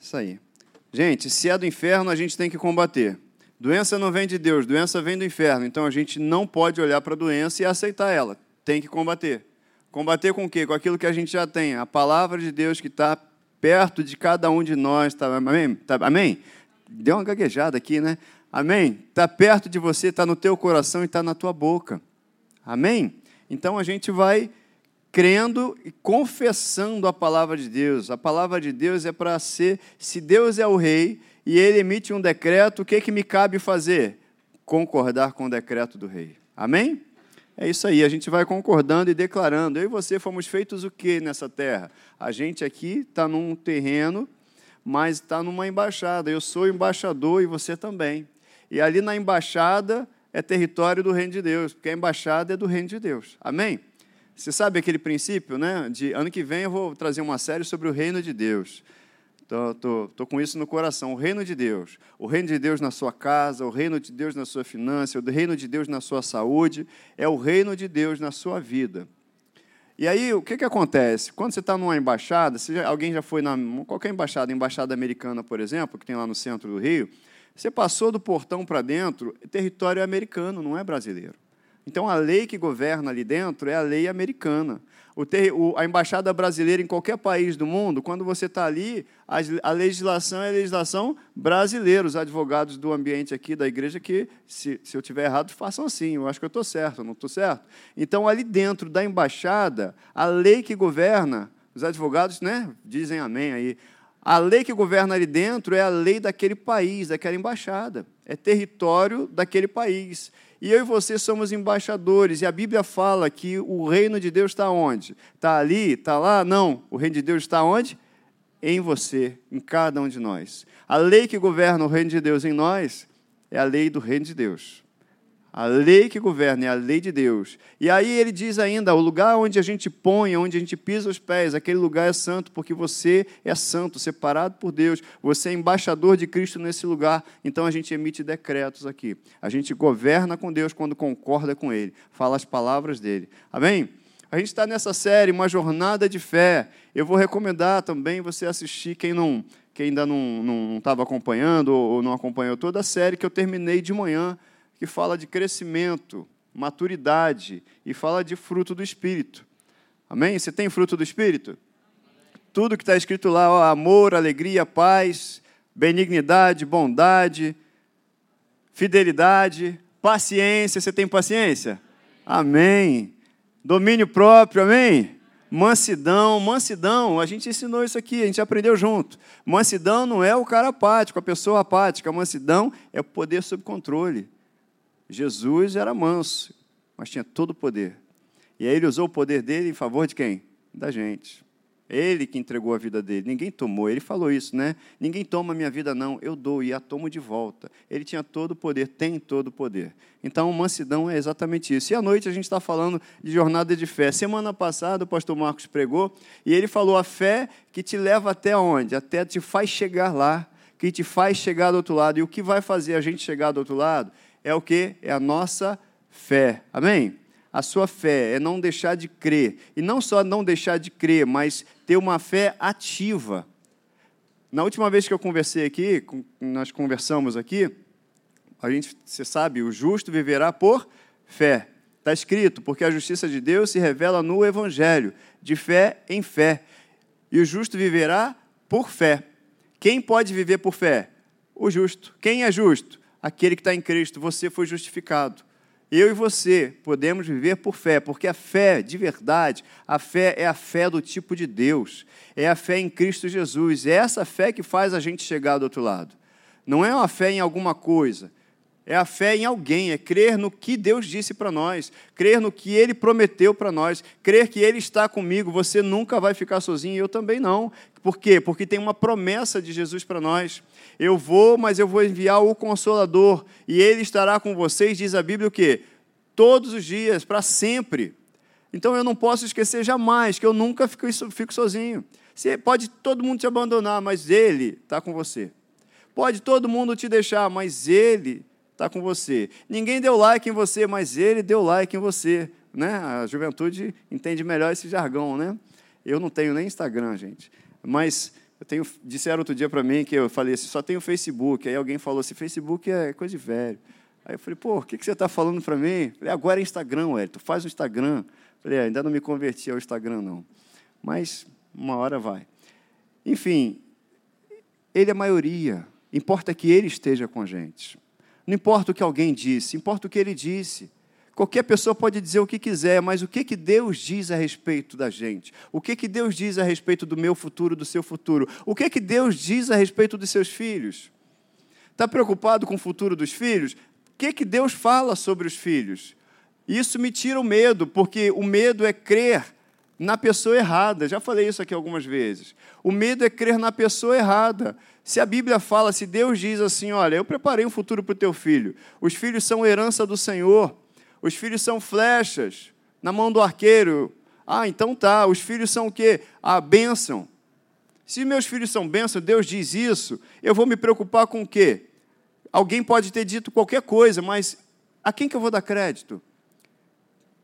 Isso aí. Gente, se é do inferno, a gente tem que combater. Doença não vem de Deus, doença vem do inferno. Então a gente não pode olhar para a doença e aceitar ela. Tem que combater. Combater com o quê? Com aquilo que a gente já tem. A palavra de Deus que está perto de cada um de nós. Tá, amém? Tá, amém? Deu uma gaguejada aqui, né? Amém? Está perto de você, está no teu coração e está na tua boca. Amém? Então a gente vai crendo e confessando a palavra de Deus. A palavra de Deus é para ser, se Deus é o rei e ele emite um decreto, o que, que me cabe fazer? Concordar com o decreto do rei. Amém? É isso aí, a gente vai concordando e declarando. Eu e você fomos feitos o que nessa terra? A gente aqui está num terreno, mas está numa embaixada. Eu sou embaixador e você também. E ali na embaixada é território do reino de Deus, porque a embaixada é do reino de Deus. Amém? Você sabe aquele princípio, né? De ano que vem eu vou trazer uma série sobre o reino de Deus. Estou com isso no coração. O reino de Deus. O reino de Deus na sua casa, o reino de Deus na sua finança, o reino de Deus na sua saúde, é o reino de Deus na sua vida. E aí, o que, que acontece? Quando você está numa embaixada, se alguém já foi na qualquer embaixada, embaixada americana, por exemplo, que tem lá no centro do Rio, você passou do portão para dentro, território é americano, não é brasileiro. Então, a lei que governa ali dentro é a lei americana. Ter, o, a embaixada brasileira em qualquer país do mundo, quando você está ali, a, a, legislação é a legislação brasileira. Os advogados do ambiente aqui da igreja que, se, se eu tiver errado, façam assim. Eu acho que eu estou certo, não estou certo? Então, ali dentro da embaixada, a lei que governa, os advogados né, dizem amém aí. A lei que governa ali dentro é a lei daquele país, daquela embaixada. É território daquele país. E eu e você somos embaixadores. E a Bíblia fala que o reino de Deus está onde? Está ali? Está lá? Não. O reino de Deus está onde? Em você, em cada um de nós. A lei que governa o reino de Deus em nós é a lei do reino de Deus. A lei que governa é a lei de Deus. E aí ele diz ainda: o lugar onde a gente põe, onde a gente pisa os pés, aquele lugar é santo, porque você é santo, separado por Deus. Você é embaixador de Cristo nesse lugar. Então a gente emite decretos aqui. A gente governa com Deus quando concorda com Ele, fala as palavras dele. Amém? A gente está nessa série, uma jornada de fé. Eu vou recomendar também você assistir, quem não, quem ainda não estava acompanhando ou não acompanhou toda a série que eu terminei de manhã que fala de crescimento, maturidade e fala de fruto do Espírito. Amém? Você tem fruto do Espírito? Tudo que está escrito lá, ó, amor, alegria, paz, benignidade, bondade, fidelidade, paciência. Você tem paciência? Amém. Domínio próprio, amém? Mansidão, mansidão, a gente ensinou isso aqui, a gente aprendeu junto. Mansidão não é o cara apático, a pessoa apática. Mansidão é o poder sob controle. Jesus era manso, mas tinha todo o poder. E aí ele usou o poder dele em favor de quem? Da gente. Ele que entregou a vida dele. Ninguém tomou. Ele falou isso, né? Ninguém toma a minha vida, não. Eu dou e a tomo de volta. Ele tinha todo o poder, tem todo o poder. Então, mansidão é exatamente isso. E à noite a gente está falando de jornada de fé. Semana passada o pastor Marcos pregou e ele falou a fé que te leva até onde? Até te faz chegar lá, que te faz chegar do outro lado. E o que vai fazer a gente chegar do outro lado é o que? É a nossa fé. Amém? A sua fé é não deixar de crer. E não só não deixar de crer, mas ter uma fé ativa. Na última vez que eu conversei aqui, nós conversamos aqui, a gente, você sabe, o justo viverá por fé. Está escrito, porque a justiça de Deus se revela no Evangelho, de fé em fé. E o justo viverá por fé. Quem pode viver por fé? O justo. Quem é justo? Aquele que está em Cristo, você foi justificado. Eu e você podemos viver por fé, porque a fé de verdade, a fé é a fé do tipo de Deus, é a fé em Cristo Jesus, é essa fé que faz a gente chegar do outro lado. Não é uma fé em alguma coisa, é a fé em alguém, é crer no que Deus disse para nós, crer no que Ele prometeu para nós, crer que Ele está comigo, você nunca vai ficar sozinho, eu também não. Por quê? Porque tem uma promessa de Jesus para nós. Eu vou, mas eu vou enviar o Consolador, e Ele estará com vocês, diz a Bíblia o quê? Todos os dias, para sempre. Então eu não posso esquecer jamais que eu nunca fico, fico sozinho. Você pode todo mundo te abandonar, mas Ele está com você. Pode todo mundo te deixar, mas Ele está com você. Ninguém deu like em você, mas Ele deu like em você. Né? A juventude entende melhor esse jargão, né? Eu não tenho nem Instagram, gente. Mas Eu tenho, disseram outro dia para mim que eu falei assim, só tenho Facebook. Aí alguém falou assim, Facebook é coisa de velho. Aí eu falei, pô, o que, que você está falando para mim? Falei, agora é Instagram, Hélio, tu faz o Instagram. Falei, é, ainda não me converti ao Instagram, não. Mas uma hora vai. Enfim, ele é maioria. Importa que ele esteja com a gente. Não importa o que alguém disse, importa o que ele disse. Qualquer pessoa pode dizer o que quiser, mas o que, que Deus diz a respeito da gente? O que, que Deus diz a respeito do meu futuro, do seu futuro? O que, que Deus diz a respeito dos seus filhos? Está preocupado com o futuro dos filhos? O que, que Deus fala sobre os filhos? Isso me tira o medo, porque o medo é crer na pessoa errada. Já falei isso aqui algumas vezes. O medo é crer na pessoa errada. Se a Bíblia fala, se Deus diz assim: Olha, eu preparei um futuro para o teu filho, os filhos são herança do Senhor, os filhos são flechas na mão do arqueiro. Ah, então tá. Os filhos são o quê? A bênção. Se meus filhos são bênção, Deus diz isso, eu vou me preocupar com o quê? Alguém pode ter dito qualquer coisa, mas a quem que eu vou dar crédito?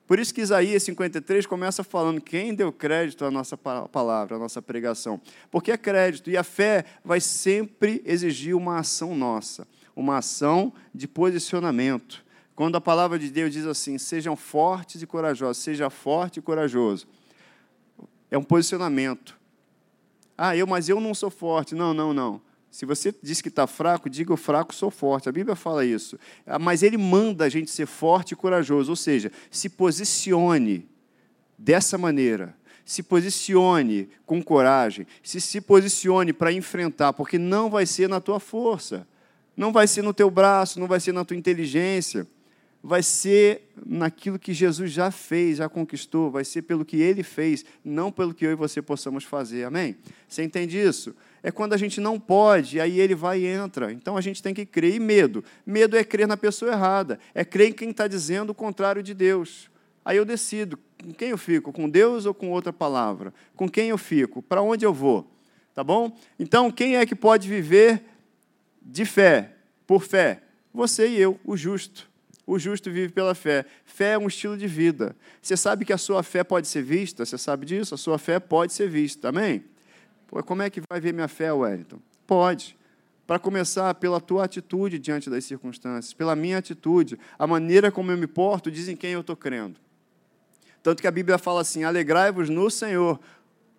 Por isso que Isaías 53 começa falando quem deu crédito à nossa palavra, à nossa pregação. Porque é crédito, e a fé vai sempre exigir uma ação nossa, uma ação de posicionamento. Quando a palavra de Deus diz assim: sejam fortes e corajosos, seja forte e corajoso. É um posicionamento. Ah, eu, mas eu não sou forte. Não, não, não. Se você diz que está fraco, diga o fraco sou forte. A Bíblia fala isso. Ah, mas ele manda a gente ser forte e corajoso, ou seja, se posicione dessa maneira. Se posicione com coragem, se se posicione para enfrentar, porque não vai ser na tua força, não vai ser no teu braço, não vai ser na tua inteligência, vai ser naquilo que Jesus já fez, já conquistou, vai ser pelo que ele fez, não pelo que eu e você possamos fazer. Amém? Você entende isso? É quando a gente não pode, aí ele vai e entra. Então a gente tem que crer. E medo? Medo é crer na pessoa errada, é crer em quem está dizendo o contrário de Deus. Aí eu decido com quem eu fico, com Deus ou com outra palavra? Com quem eu fico? Para onde eu vou? Tá bom? Então, quem é que pode viver de fé, por fé? Você e eu, o justo. O justo vive pela fé. Fé é um estilo de vida. Você sabe que a sua fé pode ser vista? Você sabe disso? A sua fé pode ser vista. Amém? Pô, como é que vai ver minha fé, Wellington? Pode. Para começar, pela tua atitude diante das circunstâncias, pela minha atitude, a maneira como eu me porto, dizem quem eu estou crendo. Tanto que a Bíblia fala assim: alegrai-vos no Senhor,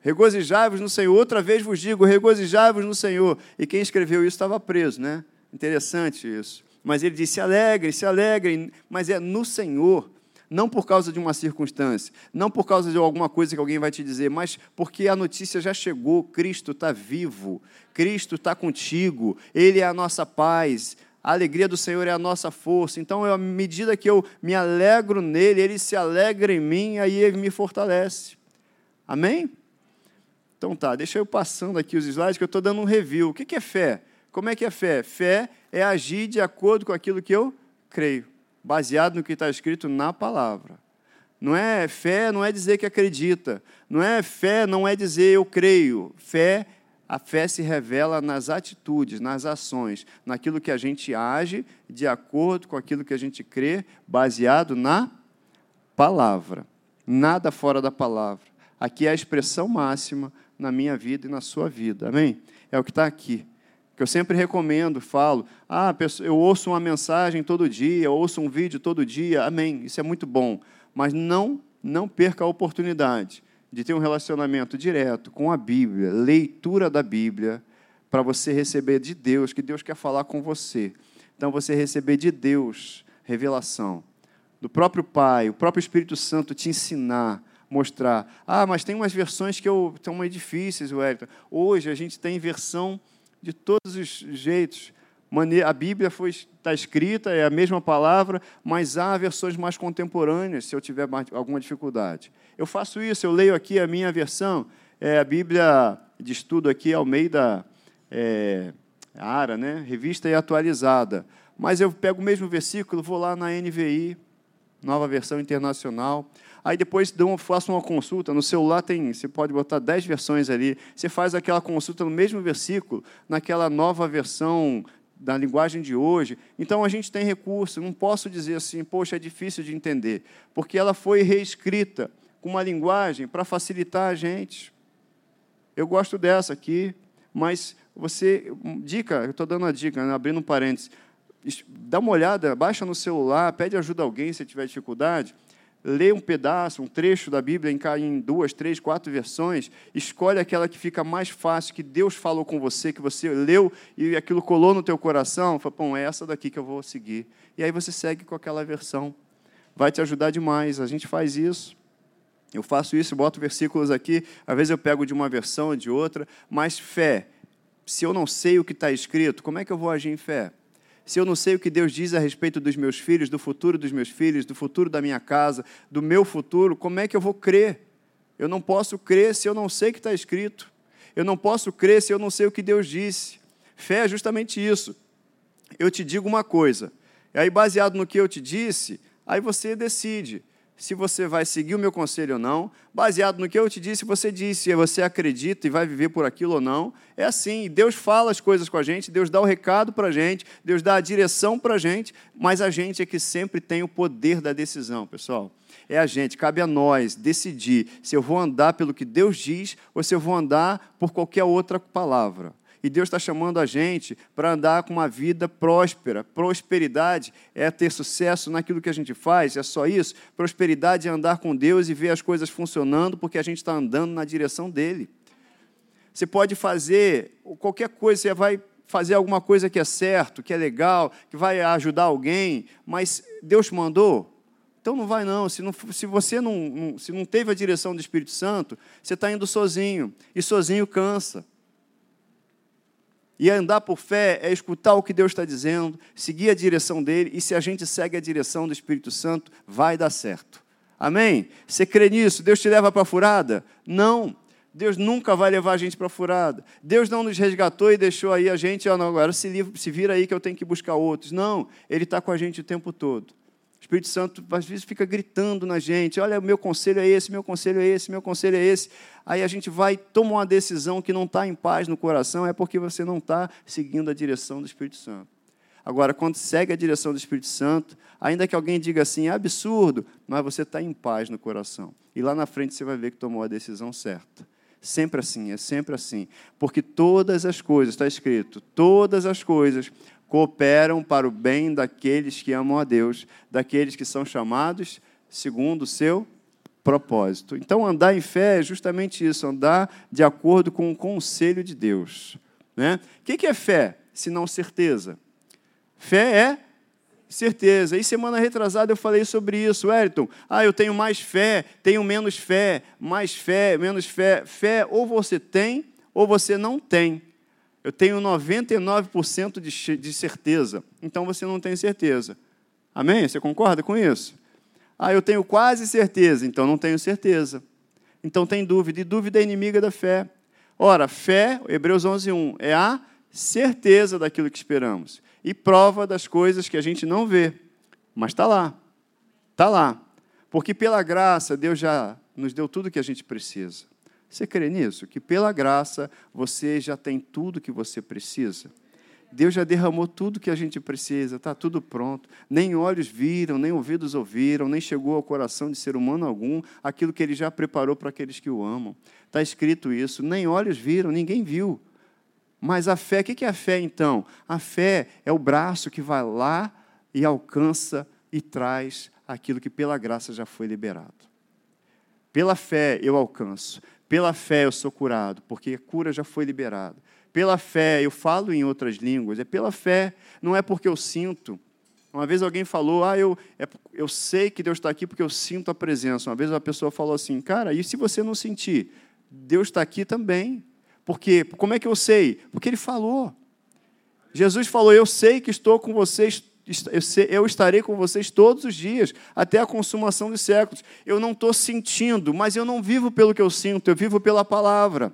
regozijai-vos no Senhor. Outra vez vos digo, regozijai-vos no Senhor. E quem escreveu isso estava preso, né? Interessante isso. Mas ele disse: se alegrem, se alegrem, mas é no Senhor, não por causa de uma circunstância, não por causa de alguma coisa que alguém vai te dizer, mas porque a notícia já chegou: Cristo está vivo, Cristo está contigo, Ele é a nossa paz, a alegria do Senhor é a nossa força. Então, à medida que eu me alegro nele, ele se alegra em mim, aí ele me fortalece. Amém? Então tá, deixa eu passando aqui os slides, que eu estou dando um review. O que é fé? Como é que é fé? Fé é agir de acordo com aquilo que eu creio, baseado no que está escrito na palavra. Não é fé, não é dizer que acredita. Não é fé, não é dizer eu creio. Fé, a fé se revela nas atitudes, nas ações, naquilo que a gente age de acordo com aquilo que a gente crê, baseado na palavra. Nada fora da palavra. Aqui é a expressão máxima na minha vida e na sua vida. Amém? É o que está aqui que eu sempre recomendo, falo, ah, eu ouço uma mensagem todo dia, ouço um vídeo todo dia, amém, isso é muito bom, mas não, não perca a oportunidade de ter um relacionamento direto com a Bíblia, leitura da Bíblia, para você receber de Deus, que Deus quer falar com você. Então, você receber de Deus revelação, do próprio Pai, o próprio Espírito Santo te ensinar, mostrar. Ah, mas tem umas versões que eu, estão mais difíceis, Wellington. Hoje a gente tem versão de todos os jeitos. A Bíblia foi, está escrita, é a mesma palavra, mas há versões mais contemporâneas, se eu tiver alguma dificuldade. Eu faço isso, eu leio aqui a minha versão, é a Bíblia de estudo aqui, Almeida é, Ara, né? revista e atualizada. Mas eu pego o mesmo versículo, vou lá na NVI, nova versão internacional. Aí depois dão, faço uma consulta. No celular tem, você pode botar 10 versões ali. Você faz aquela consulta no mesmo versículo, naquela nova versão da linguagem de hoje. Então a gente tem recurso. Não posso dizer assim, poxa, é difícil de entender, porque ela foi reescrita com uma linguagem para facilitar a gente. Eu gosto dessa aqui, mas você, dica, eu estou dando uma dica, né, abrindo um parênteses, dá uma olhada, baixa no celular, pede ajuda a alguém se tiver dificuldade, lê um pedaço, um trecho da Bíblia em duas, três, quatro versões, escolhe aquela que fica mais fácil, que Deus falou com você, que você leu e aquilo colou no teu coração, fala, bom, é essa daqui que eu vou seguir. E aí você segue com aquela versão. Vai te ajudar demais. A gente faz isso. Eu faço isso, boto versículos aqui, às vezes eu pego de uma versão de outra, mas fé. Se eu não sei o que está escrito, como é que eu vou agir em fé? Se eu não sei o que Deus diz a respeito dos meus filhos, do futuro dos meus filhos, do futuro da minha casa, do meu futuro, como é que eu vou crer? Eu não posso crer se eu não sei o que está escrito. Eu não posso crer se eu não sei o que Deus disse. Fé é justamente isso. Eu te digo uma coisa, e aí, baseado no que eu te disse, aí você decide se você vai seguir o meu conselho ou não, baseado no que eu te disse, você disse, se você acredita e vai viver por aquilo ou não. É assim, Deus fala as coisas com a gente, Deus dá o recado para a gente, Deus dá a direção para a gente, mas a gente é que sempre tem o poder da decisão, pessoal. É a gente, cabe a nós decidir se eu vou andar pelo que Deus diz ou se eu vou andar por qualquer outra palavra. E Deus está chamando a gente para andar com uma vida próspera. Prosperidade é ter sucesso naquilo que a gente faz, é só isso. Prosperidade é andar com Deus e ver as coisas funcionando porque a gente está andando na direção dele. Você pode fazer qualquer coisa, você vai fazer alguma coisa que é certo, que é legal, que vai ajudar alguém, mas Deus mandou. Então não vai não. Se, não, se você não, não, se não teve a direção do Espírito Santo, você está indo sozinho. E sozinho cansa. E andar por fé é escutar o que Deus está dizendo, seguir a direção dele, e se a gente segue a direção do Espírito Santo, vai dar certo. Amém? Você crê nisso? Deus te leva para a furada? Não. Deus nunca vai levar a gente para a furada. Deus não nos resgatou e deixou aí a gente, oh, não, agora se, se vira aí que eu tenho que buscar outros. Não, Ele está com a gente o tempo todo. O Espírito Santo, às vezes, fica gritando na gente: olha, meu conselho é esse, meu conselho é esse, meu conselho é esse. Aí a gente vai, toma uma decisão que não está em paz no coração, é porque você não está seguindo a direção do Espírito Santo. Agora, quando segue a direção do Espírito Santo, ainda que alguém diga assim, é absurdo, mas você está em paz no coração. E lá na frente você vai ver que tomou a decisão certa. Sempre assim, é sempre assim. Porque todas as coisas, está escrito, todas as coisas cooperam para o bem daqueles que amam a Deus, daqueles que são chamados segundo o seu propósito. Então, andar em fé é justamente isso, andar de acordo com o conselho de Deus. Né? O que é fé, se não certeza? Fé é certeza. E semana retrasada eu falei sobre isso, Wellington. Ah, eu tenho mais fé, tenho menos fé, mais fé, menos fé. Fé ou você tem ou você não tem. Eu tenho 99% de, de certeza. Então você não tem certeza. Amém? Você concorda com isso? Ah, eu tenho quase certeza. Então não tenho certeza. Então tem dúvida. E dúvida é inimiga da fé. Ora, fé, Hebreus 11:1, é a certeza daquilo que esperamos e prova das coisas que a gente não vê, mas está lá, está lá, porque pela graça Deus já nos deu tudo que a gente precisa. Você crê nisso? Que pela graça você já tem tudo que você precisa? Deus já derramou tudo que a gente precisa, está tudo pronto. Nem olhos viram, nem ouvidos ouviram, nem chegou ao coração de ser humano algum aquilo que ele já preparou para aqueles que o amam. Está escrito isso. Nem olhos viram, ninguém viu. Mas a fé, o que é a fé então? A fé é o braço que vai lá e alcança e traz aquilo que pela graça já foi liberado. Pela fé eu alcanço. Pela fé eu sou curado, porque a cura já foi liberada. Pela fé eu falo em outras línguas, é pela fé, não é porque eu sinto. Uma vez alguém falou, ah, eu, é, eu sei que Deus está aqui porque eu sinto a presença. Uma vez uma pessoa falou assim, cara, e se você não sentir? Deus está aqui também. Porque, como é que eu sei? Porque Ele falou. Jesus falou, eu sei que estou com vocês eu estarei com vocês todos os dias, até a consumação dos séculos. Eu não estou sentindo, mas eu não vivo pelo que eu sinto, eu vivo pela palavra.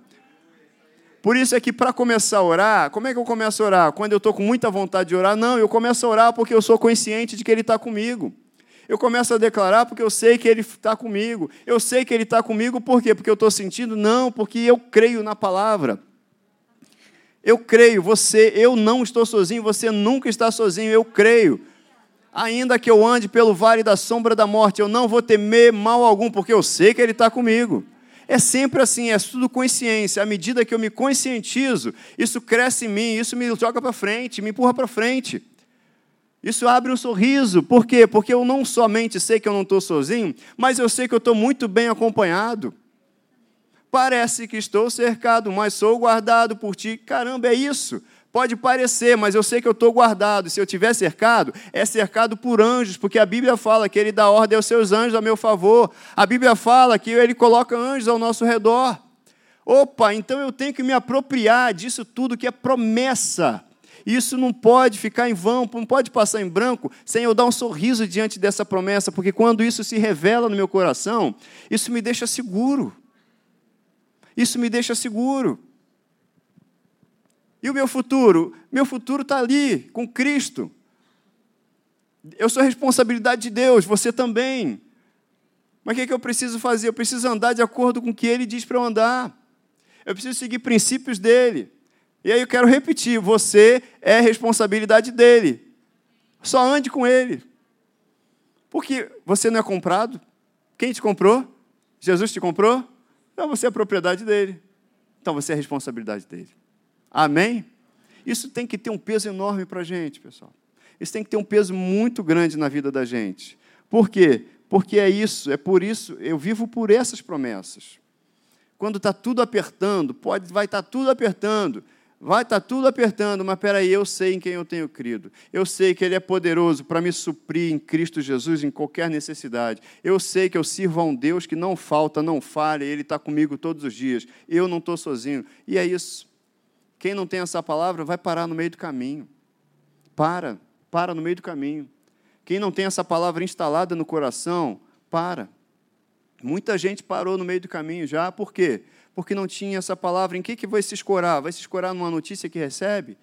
Por isso é que para começar a orar, como é que eu começo a orar? Quando eu estou com muita vontade de orar? Não, eu começo a orar porque eu sou consciente de que Ele está comigo. Eu começo a declarar porque eu sei que Ele está comigo. Eu sei que Ele está comigo por quê? Porque eu estou sentindo? Não, porque eu creio na palavra. Eu creio, você, eu não estou sozinho, você nunca está sozinho, eu creio. Ainda que eu ande pelo vale da sombra da morte, eu não vou temer mal algum, porque eu sei que Ele está comigo. É sempre assim, é tudo consciência. À medida que eu me conscientizo, isso cresce em mim, isso me joga para frente, me empurra para frente. Isso abre um sorriso. Por quê? Porque eu não somente sei que eu não estou sozinho, mas eu sei que eu estou muito bem acompanhado. Parece que estou cercado, mas sou guardado por ti. Caramba, é isso. Pode parecer, mas eu sei que eu estou guardado. Se eu estiver cercado, é cercado por anjos, porque a Bíblia fala que ele dá ordem aos seus anjos a meu favor. A Bíblia fala que ele coloca anjos ao nosso redor. Opa, então eu tenho que me apropriar disso tudo que é promessa. Isso não pode ficar em vão, não pode passar em branco sem eu dar um sorriso diante dessa promessa, porque quando isso se revela no meu coração, isso me deixa seguro. Isso me deixa seguro. E o meu futuro? Meu futuro está ali, com Cristo. Eu sou responsabilidade de Deus, você também. Mas o que, é que eu preciso fazer? Eu preciso andar de acordo com o que Ele diz para eu andar. Eu preciso seguir princípios dele. E aí eu quero repetir: você é responsabilidade dele. Só ande com ele. Porque você não é comprado. Quem te comprou? Jesus te comprou? Então você é propriedade dele. Então você é responsabilidade dele. Amém? Isso tem que ter um peso enorme para a gente, pessoal. Isso tem que ter um peso muito grande na vida da gente. Por quê? Porque é isso, é por isso, eu vivo por essas promessas. Quando está tudo apertando, pode, vai estar tá tudo apertando, vai estar tá tudo apertando, mas peraí, eu sei em quem eu tenho crido. Eu sei que Ele é poderoso para me suprir em Cristo Jesus em qualquer necessidade. Eu sei que eu sirvo a um Deus que não falta, não falha, Ele está comigo todos os dias. Eu não estou sozinho. E é isso. Quem não tem essa palavra vai parar no meio do caminho. Para, para no meio do caminho. Quem não tem essa palavra instalada no coração, para. Muita gente parou no meio do caminho já, por quê? Porque não tinha essa palavra. Em que, que vai se escorar? Vai se escorar numa notícia que recebe?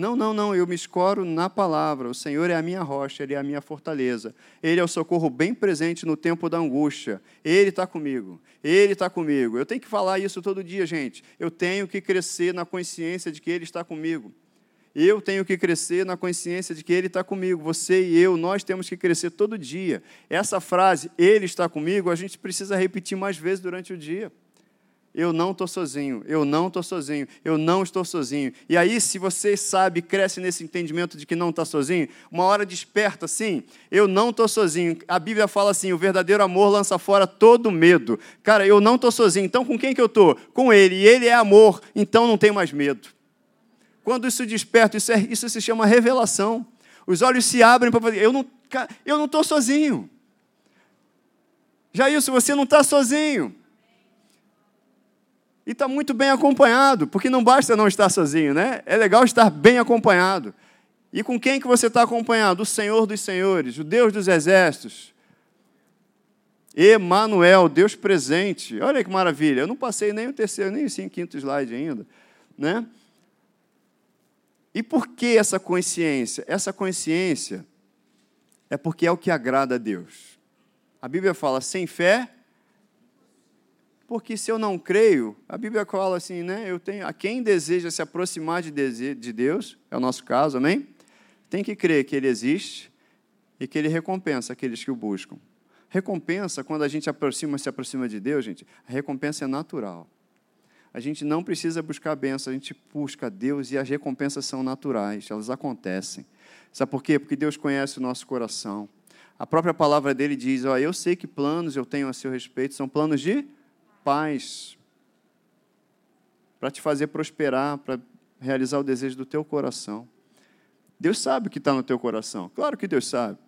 Não, não, não, eu me escoro na palavra. O Senhor é a minha rocha, Ele é a minha fortaleza. Ele é o socorro bem presente no tempo da angústia. Ele está comigo, Ele está comigo. Eu tenho que falar isso todo dia, gente. Eu tenho que crescer na consciência de que Ele está comigo. Eu tenho que crescer na consciência de que Ele está comigo. Você e eu, nós temos que crescer todo dia. Essa frase, Ele está comigo, a gente precisa repetir mais vezes durante o dia. Eu não estou sozinho, eu não estou sozinho, eu não estou sozinho. E aí, se você sabe, cresce nesse entendimento de que não está sozinho, uma hora desperta assim, eu não estou sozinho. A Bíblia fala assim: o verdadeiro amor lança fora todo medo. Cara, eu não estou sozinho, então com quem que eu estou? Com Ele, e Ele é amor, então não tenho mais medo. Quando isso desperta, isso, é, isso se chama revelação. Os olhos se abrem para fazer, eu não estou sozinho. Já isso, você não está sozinho e está muito bem acompanhado, porque não basta não estar sozinho, né? É legal estar bem acompanhado. E com quem que você está acompanhado? O Senhor dos Senhores, o Deus dos Exércitos. Emanuel, Deus presente. Olha que maravilha. Eu não passei nem o terceiro, nem o quinto slide ainda, né? E por que essa consciência? Essa consciência é porque é o que agrada a Deus. A Bíblia fala: sem fé porque se eu não creio, a Bíblia fala assim, né? Eu tenho a quem deseja se aproximar de, de Deus, é o nosso caso, amém? Tem que crer que Ele existe e que Ele recompensa aqueles que o buscam. Recompensa, quando a gente aproxima, se aproxima de Deus, gente, a recompensa é natural. A gente não precisa buscar a benção, a gente busca Deus e as recompensas são naturais, elas acontecem. Sabe por quê? Porque Deus conhece o nosso coração. A própria palavra dele diz: ó, Eu sei que planos eu tenho a seu respeito, são planos de paz, para te fazer prosperar, para realizar o desejo do teu coração. Deus sabe o que está no teu coração. Claro que Deus sabe.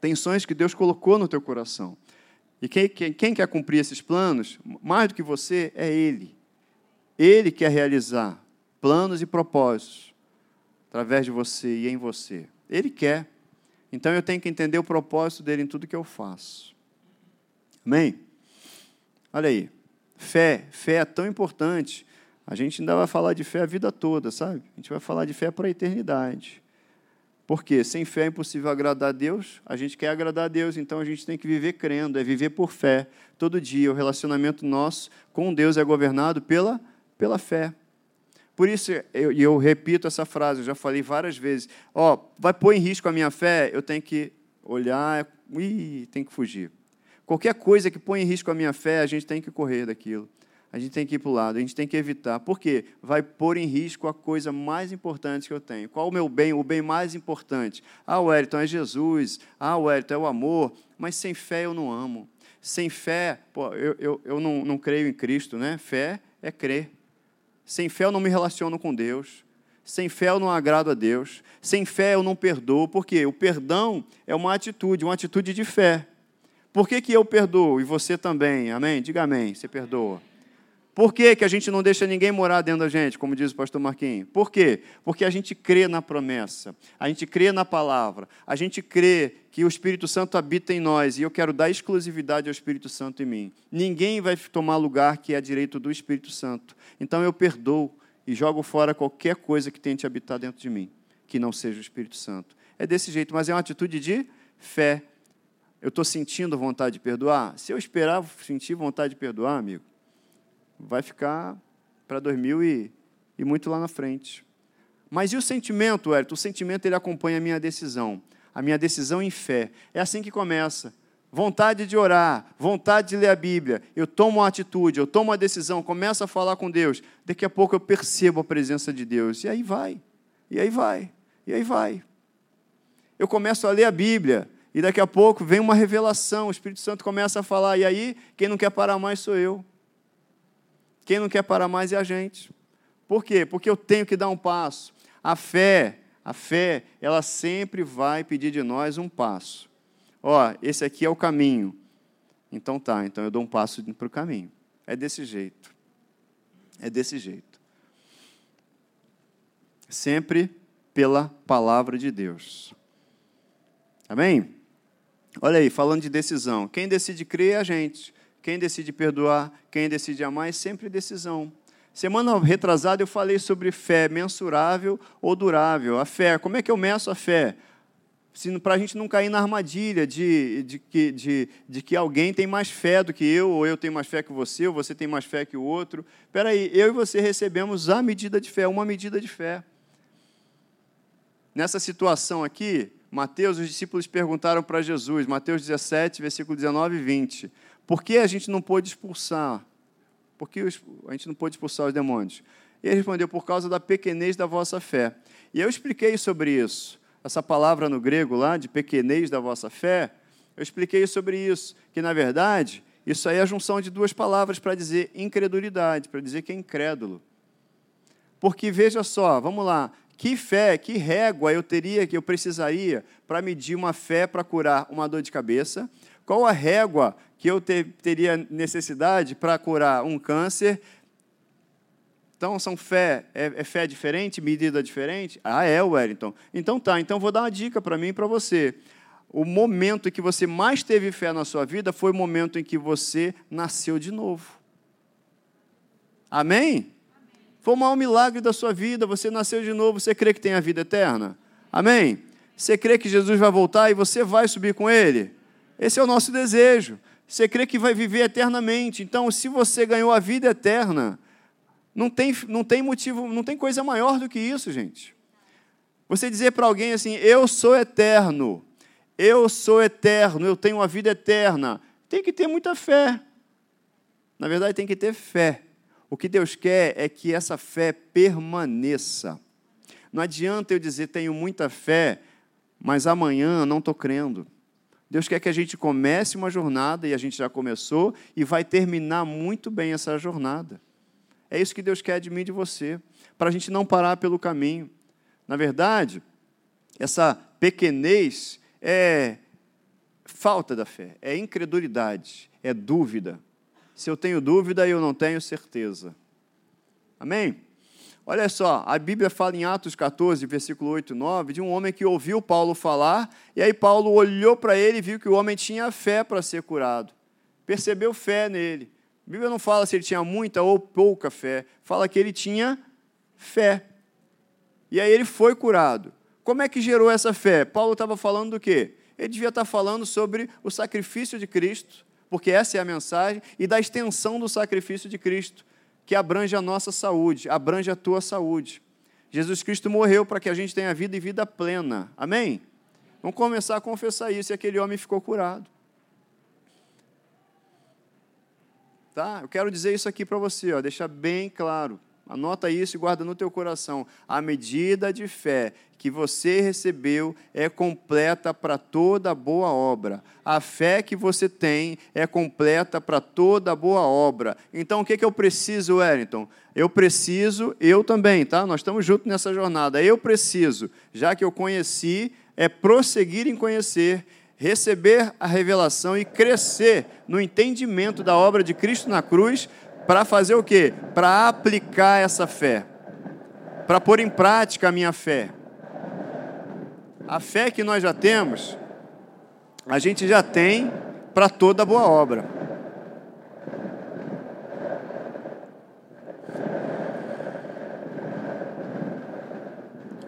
Tem sonhos que Deus colocou no teu coração. E quem, quem, quem quer cumprir esses planos, mais do que você, é Ele. Ele quer realizar planos e propósitos através de você e em você. Ele quer. Então eu tenho que entender o propósito dele em tudo que eu faço. Amém? Olha aí, fé, fé é tão importante. A gente ainda vai falar de fé a vida toda, sabe? A gente vai falar de fé para a eternidade. Porque sem fé é impossível agradar a Deus, a gente quer agradar a Deus, então a gente tem que viver crendo, é viver por fé. Todo dia o relacionamento nosso com Deus é governado pela, pela fé. Por isso, eu, eu repito essa frase, eu já falei várias vezes. Ó, vai pôr em risco a minha fé, eu tenho que olhar e tem que fugir. Qualquer coisa que põe em risco a minha fé, a gente tem que correr daquilo. A gente tem que ir para o lado, a gente tem que evitar. Por quê? Vai pôr em risco a coisa mais importante que eu tenho. Qual o meu bem? O bem mais importante. Ah, Wellington, é Jesus. Ah, Wellington, é o amor. Mas sem fé eu não amo. Sem fé, pô, eu, eu, eu não, não creio em Cristo, né? Fé é crer. Sem fé eu não me relaciono com Deus. Sem fé eu não agrado a Deus. Sem fé eu não perdoo. Por quê? O perdão é uma atitude, uma atitude de fé. Por que, que eu perdoo e você também? Amém? Diga amém. Você perdoa. Por que, que a gente não deixa ninguém morar dentro da gente, como diz o pastor Marquinhos? Por quê? Porque a gente crê na promessa, a gente crê na palavra, a gente crê que o Espírito Santo habita em nós e eu quero dar exclusividade ao Espírito Santo em mim. Ninguém vai tomar lugar que é direito do Espírito Santo. Então eu perdoo e jogo fora qualquer coisa que tente habitar dentro de mim, que não seja o Espírito Santo. É desse jeito, mas é uma atitude de fé. Eu estou sentindo vontade de perdoar? Se eu esperar sentir vontade de perdoar, amigo, vai ficar para 2000 e, e muito lá na frente. Mas e o sentimento, Hélio? O sentimento ele acompanha a minha decisão, a minha decisão em fé. É assim que começa. Vontade de orar, vontade de ler a Bíblia. Eu tomo uma atitude, eu tomo uma decisão, começo a falar com Deus. Daqui a pouco eu percebo a presença de Deus. E aí vai, e aí vai, e aí vai. Eu começo a ler a Bíblia, e daqui a pouco vem uma revelação, o Espírito Santo começa a falar, e aí quem não quer parar mais sou eu. Quem não quer parar mais é a gente. Por quê? Porque eu tenho que dar um passo. A fé, a fé, ela sempre vai pedir de nós um passo. Ó, esse aqui é o caminho. Então tá, então eu dou um passo para o caminho. É desse jeito. É desse jeito. Sempre pela palavra de Deus. Amém? Olha aí, falando de decisão. Quem decide crer é a gente. Quem decide perdoar, quem decide amar é sempre decisão. Semana retrasada eu falei sobre fé mensurável ou durável. A fé, como é que eu meço a fé? Para a gente não cair na armadilha de, de, de, de, de que alguém tem mais fé do que eu, ou eu tenho mais fé que você, ou você tem mais fé que o outro. Espera aí, eu e você recebemos a medida de fé, uma medida de fé. Nessa situação aqui, Mateus, os discípulos perguntaram para Jesus, Mateus 17, versículo 19 e 20. Por que a gente não pôde expulsar? Por que a gente não pôde expulsar os demônios? Ele respondeu: Por causa da pequenez da vossa fé. E eu expliquei sobre isso. Essa palavra no grego lá, de pequenez da vossa fé, eu expliquei sobre isso. Que, na verdade, isso aí é a junção de duas palavras para dizer incredulidade, para dizer que é incrédulo. Porque, veja só, vamos lá. Que fé, que régua eu teria, que eu precisaria para medir uma fé para curar uma dor de cabeça? Qual a régua que eu ter, teria necessidade para curar um câncer. Então, são fé, é, é, fé diferente, medida diferente? Ah, é, Wellington. Então tá, então vou dar uma dica para mim e para você. O momento que você mais teve fé na sua vida foi o momento em que você nasceu de novo. Amém? Foi o maior milagre da sua vida, você nasceu de novo, você crê que tem a vida eterna? Amém? Você crê que Jesus vai voltar e você vai subir com ele? Esse é o nosso desejo. Você crê que vai viver eternamente. Então, se você ganhou a vida eterna, não tem, não tem motivo, não tem coisa maior do que isso, gente. Você dizer para alguém assim: Eu sou eterno, eu sou eterno, eu tenho uma vida eterna. Tem que ter muita fé. Na verdade, tem que ter fé. O que Deus quer é que essa fé permaneça. Não adianta eu dizer tenho muita fé, mas amanhã não estou crendo. Deus quer que a gente comece uma jornada, e a gente já começou, e vai terminar muito bem essa jornada. É isso que Deus quer de mim e de você, para a gente não parar pelo caminho. Na verdade, essa pequenez é falta da fé, é incredulidade, é dúvida. Se eu tenho dúvida, eu não tenho certeza. Amém? Olha só, a Bíblia fala em Atos 14, versículo 8 e 9, de um homem que ouviu Paulo falar, e aí Paulo olhou para ele e viu que o homem tinha fé para ser curado. Percebeu fé nele. A Bíblia não fala se ele tinha muita ou pouca fé, fala que ele tinha fé. E aí ele foi curado. Como é que gerou essa fé? Paulo estava falando do quê? Ele devia estar falando sobre o sacrifício de Cristo, porque essa é a mensagem, e da extensão do sacrifício de Cristo que abrange a nossa saúde, abrange a tua saúde. Jesus Cristo morreu para que a gente tenha vida e vida plena. Amém? Vamos começar a confessar isso e aquele homem ficou curado. Tá? Eu quero dizer isso aqui para você, ó, deixar bem claro. Anota isso e guarda no teu coração. A medida de fé que você recebeu é completa para toda boa obra. A fé que você tem é completa para toda boa obra. Então, o que, que eu preciso, Wellington? Eu preciso, eu também, tá? Nós estamos juntos nessa jornada. Eu preciso, já que eu conheci, é prosseguir em conhecer, receber a revelação e crescer no entendimento da obra de Cristo na cruz para fazer o quê? Para aplicar essa fé, para pôr em prática a minha fé. A fé que nós já temos, a gente já tem para toda boa obra.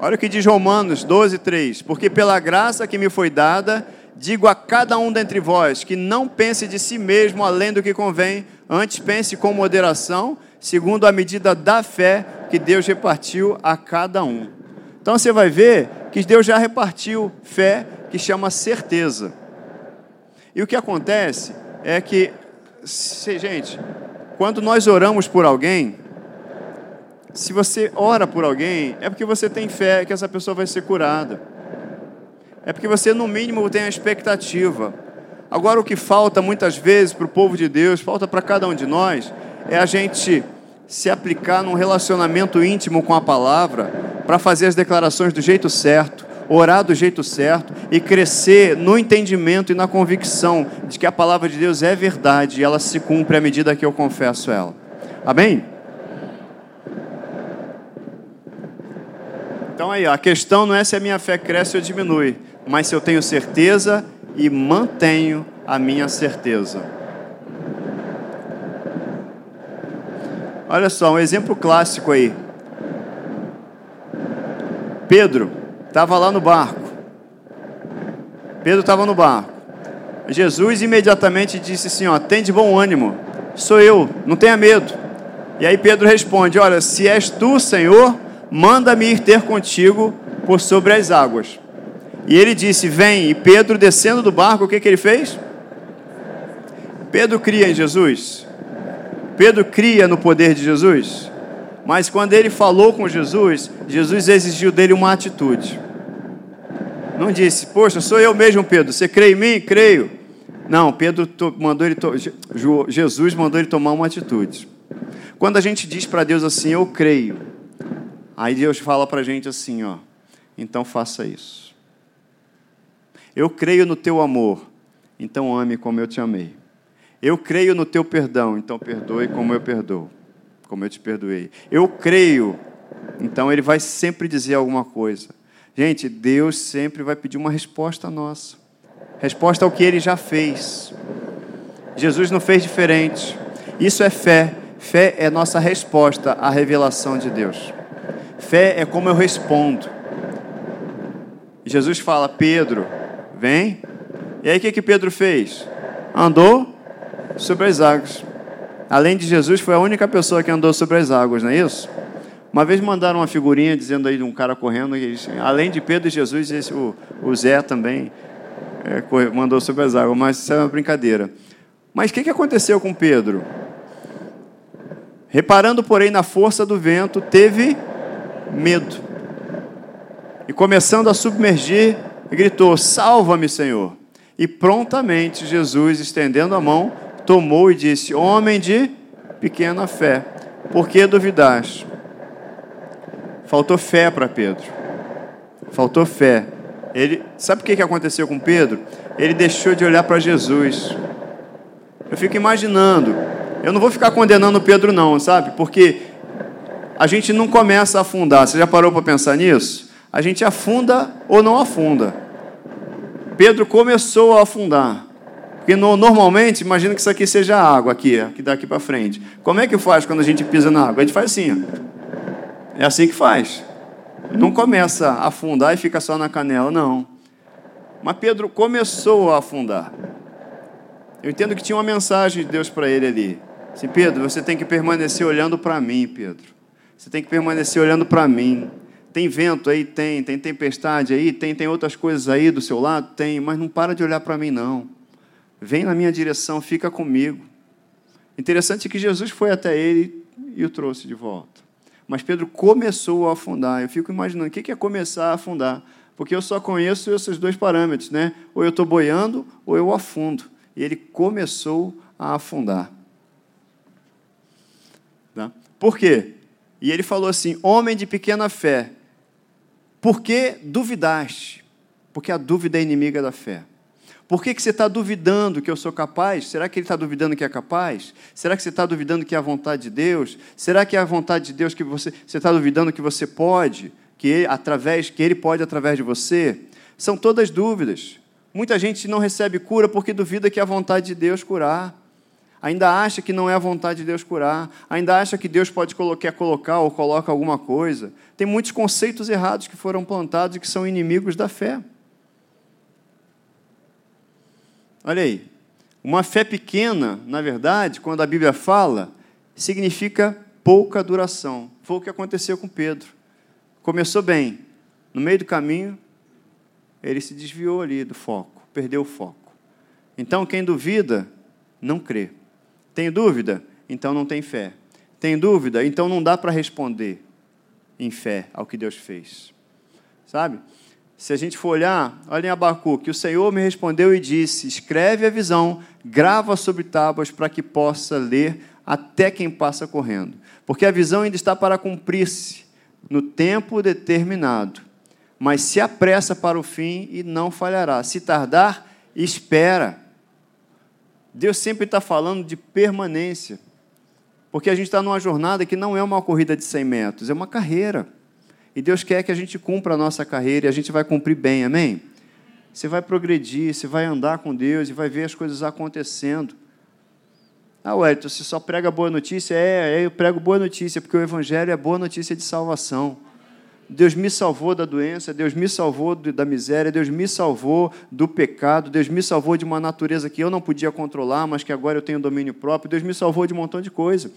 Olha o que diz Romanos 12, 3. Porque pela graça que me foi dada, digo a cada um dentre vós que não pense de si mesmo além do que convém, antes pense com moderação, segundo a medida da fé que Deus repartiu a cada um. Então você vai ver que Deus já repartiu fé que chama certeza. E o que acontece é que, se, gente, quando nós oramos por alguém, se você ora por alguém, é porque você tem fé que essa pessoa vai ser curada. É porque você, no mínimo, tem a expectativa. Agora, o que falta muitas vezes para o povo de Deus, falta para cada um de nós, é a gente se aplicar num relacionamento íntimo com a palavra para fazer as declarações do jeito certo, orar do jeito certo e crescer no entendimento e na convicção de que a palavra de Deus é verdade e ela se cumpre à medida que eu confesso ela. Amém? Então aí, a questão não é se a minha fé cresce ou diminui, mas se eu tenho certeza e mantenho a minha certeza. Olha só, um exemplo clássico aí. Pedro estava lá no barco. Pedro estava no barco. Jesus imediatamente disse assim: ó, tem de bom ânimo, sou eu, não tenha medo. E aí Pedro responde: Olha, se és tu, Senhor, manda-me ir ter contigo por sobre as águas. E ele disse: Vem. E Pedro, descendo do barco, o que, que ele fez? Pedro cria em Jesus. Pedro cria no poder de Jesus. Mas quando ele falou com Jesus, Jesus exigiu dele uma atitude. Não disse, poxa, sou eu mesmo, Pedro. Você crê em mim? Creio. Não, Pedro mandou ele Jesus mandou ele tomar uma atitude. Quando a gente diz para Deus assim, eu creio, aí Deus fala para a gente assim, ó, então faça isso. Eu creio no teu amor, então ame como eu te amei. Eu creio no teu perdão, então perdoe como eu perdoo, como eu te perdoei. Eu creio, então ele vai sempre dizer alguma coisa. Gente, Deus sempre vai pedir uma resposta nossa. Resposta ao que ele já fez. Jesus não fez diferente. Isso é fé. Fé é nossa resposta à revelação de Deus. Fé é como eu respondo. Jesus fala: Pedro, Vem. E aí o que, que Pedro fez? Andou sobre as águas. Além de Jesus, foi a única pessoa que andou sobre as águas, não é isso? Uma vez mandaram uma figurinha dizendo aí de um cara correndo, e além de Pedro e Jesus, esse, o, o Zé também é, mandou sobre as águas, mas isso é uma brincadeira. Mas o que, que aconteceu com Pedro? Reparando, porém, na força do vento, teve medo. E começando a submergir, gritou: Salva-me, Senhor. E prontamente Jesus, estendendo a mão, tomou e disse: Homem de pequena fé, por que duvidaste? Faltou fé para Pedro. Faltou fé. Ele, sabe o que aconteceu com Pedro? Ele deixou de olhar para Jesus. Eu fico imaginando. Eu não vou ficar condenando Pedro, não, sabe? Porque a gente não começa a afundar. Você já parou para pensar nisso? a gente afunda ou não afunda. Pedro começou a afundar. Porque no, normalmente, imagina que isso aqui seja água, aqui, aqui daqui para frente. Como é que faz quando a gente pisa na água? A gente faz assim. Ó. É assim que faz. Não começa a afundar e fica só na canela, não. Mas Pedro começou a afundar. Eu entendo que tinha uma mensagem de Deus para ele ali. Assim, Pedro, você tem que permanecer olhando para mim, Pedro. Você tem que permanecer olhando para mim. Tem vento aí? Tem. Tem tempestade aí? Tem. Tem outras coisas aí do seu lado? Tem. Mas não para de olhar para mim, não. Vem na minha direção, fica comigo. Interessante que Jesus foi até ele e o trouxe de volta. Mas Pedro começou a afundar. Eu fico imaginando o que é começar a afundar. Porque eu só conheço esses dois parâmetros, né? Ou eu estou boiando ou eu afundo. E ele começou a afundar. Tá? Por quê? E ele falou assim: Homem de pequena fé, por que duvidaste? Porque a dúvida é inimiga da fé. Por que, que você está duvidando que eu sou capaz? Será que ele está duvidando que é capaz? Será que você está duvidando que é a vontade de Deus? Será que é a vontade de Deus que você está duvidando que você pode, que ele, através que ele pode através de você? São todas dúvidas. Muita gente não recebe cura porque duvida que é a vontade de Deus curar. Ainda acha que não é a vontade de Deus curar. Ainda acha que Deus pode colocar, colocar ou coloca alguma coisa. Tem muitos conceitos errados que foram plantados e que são inimigos da fé. Olha aí. Uma fé pequena, na verdade, quando a Bíblia fala, significa pouca duração. Foi o que aconteceu com Pedro. Começou bem. No meio do caminho, ele se desviou ali do foco, perdeu o foco. Então, quem duvida, não crê. Tem dúvida? Então não tem fé. Tem dúvida? Então não dá para responder em fé ao que Deus fez. Sabe? Se a gente for olhar, olha em Abacuque, o Senhor me respondeu e disse: Escreve a visão, grava sobre tábuas para que possa ler até quem passa correndo. Porque a visão ainda está para cumprir-se no tempo determinado. Mas se apressa para o fim e não falhará. Se tardar, espera. Deus sempre está falando de permanência. Porque a gente está numa jornada que não é uma corrida de 100 metros, é uma carreira. E Deus quer que a gente cumpra a nossa carreira e a gente vai cumprir bem, amém? Você vai progredir, você vai andar com Deus e vai ver as coisas acontecendo. Ah, Wellington, você só prega boa notícia? É, é, eu prego boa notícia, porque o Evangelho é boa notícia de salvação. Deus me salvou da doença, Deus me salvou da miséria, Deus me salvou do pecado, Deus me salvou de uma natureza que eu não podia controlar, mas que agora eu tenho domínio próprio, Deus me salvou de um montão de coisa.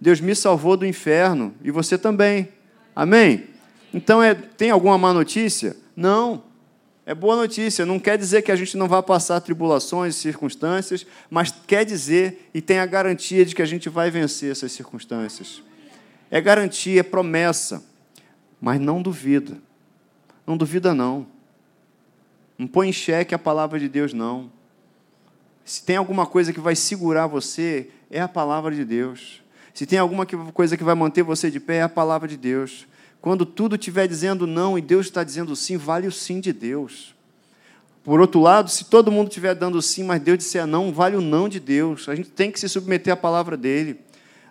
Deus me salvou do inferno e você também. Amém? Então, é, tem alguma má notícia? Não. É boa notícia. Não quer dizer que a gente não vai passar tribulações, circunstâncias, mas quer dizer e tem a garantia de que a gente vai vencer essas circunstâncias. É garantia, é promessa. Mas não duvida. Não duvida, não. Não põe em xeque a palavra de Deus, não. Se tem alguma coisa que vai segurar você, é a palavra de Deus. Se tem alguma coisa que vai manter você de pé, é a palavra de Deus. Quando tudo estiver dizendo não e Deus está dizendo sim, vale o sim de Deus. Por outro lado, se todo mundo estiver dando sim, mas Deus disser não, vale o não de Deus. A gente tem que se submeter à palavra dele.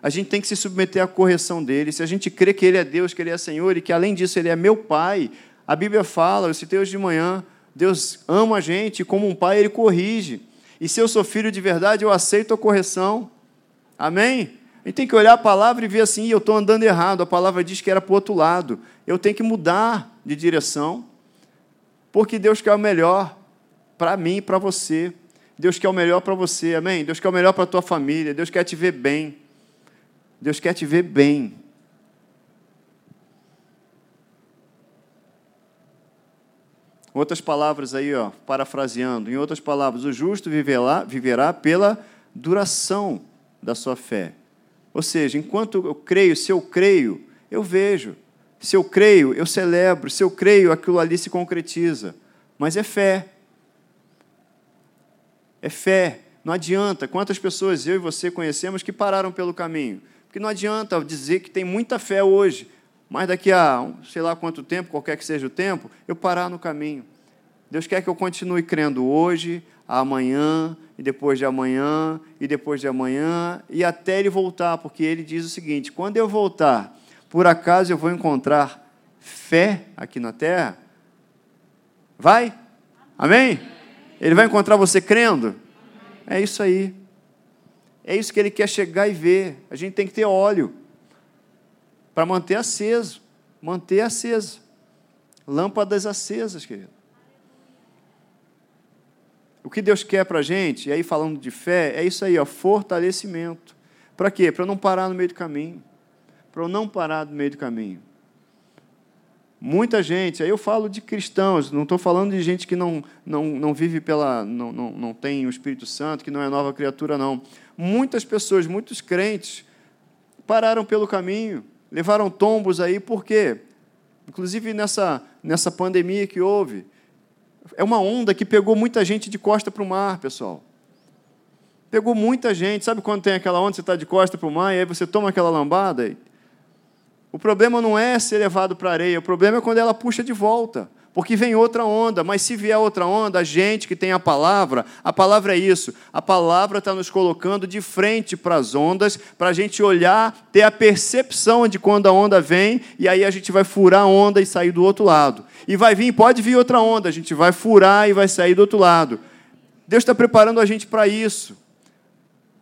A gente tem que se submeter à correção dele. Se a gente crê que ele é Deus, que ele é Senhor e que além disso ele é meu pai, a Bíblia fala, eu citei hoje de manhã, Deus ama a gente como um pai ele corrige. E se eu sou filho de verdade, eu aceito a correção. Amém? A gente tem que olhar a palavra e ver assim, eu estou andando errado, a palavra diz que era para o outro lado. Eu tenho que mudar de direção, porque Deus quer o melhor para mim e para você. Deus quer o melhor para você, amém? Deus quer o melhor para a tua família, Deus quer te ver bem. Deus quer te ver bem. Outras palavras aí, ó, parafraseando, em outras palavras, o justo viverá, viverá pela duração da sua fé. Ou seja, enquanto eu creio, se eu creio, eu vejo. Se eu creio, eu celebro. Se eu creio, aquilo ali se concretiza. Mas é fé. É fé. Não adianta. Quantas pessoas eu e você conhecemos que pararam pelo caminho? Porque não adianta dizer que tem muita fé hoje, mas daqui a sei lá quanto tempo, qualquer que seja o tempo, eu parar no caminho. Deus quer que eu continue crendo hoje, amanhã, e depois de amanhã, e depois de amanhã, e até ele voltar, porque ele diz o seguinte: quando eu voltar, por acaso eu vou encontrar fé aqui na terra? Vai? Amém? Ele vai encontrar você crendo? É isso aí. É isso que ele quer chegar e ver. A gente tem que ter óleo para manter aceso, manter aceso. Lâmpadas acesas, querido. O que Deus quer para a gente, e aí falando de fé, é isso aí, ó, fortalecimento. Para quê? Para não parar no meio do caminho. Para não parar no meio do caminho. Muita gente, aí eu falo de cristãos, não estou falando de gente que não, não, não vive pela. Não, não, não tem o Espírito Santo, que não é nova criatura, não. Muitas pessoas, muitos crentes, pararam pelo caminho, levaram tombos aí, por quê? Inclusive nessa, nessa pandemia que houve. É uma onda que pegou muita gente de costa para o mar, pessoal. Pegou muita gente. Sabe quando tem aquela onda, você está de costa para o mar, e aí você toma aquela lambada? O problema não é ser levado para a areia, o problema é quando ela puxa de volta. Porque vem outra onda, mas se vier outra onda, a gente que tem a palavra, a palavra é isso, a palavra está nos colocando de frente para as ondas, para a gente olhar, ter a percepção de quando a onda vem, e aí a gente vai furar a onda e sair do outro lado. E vai vir, pode vir outra onda, a gente vai furar e vai sair do outro lado. Deus está preparando a gente para isso.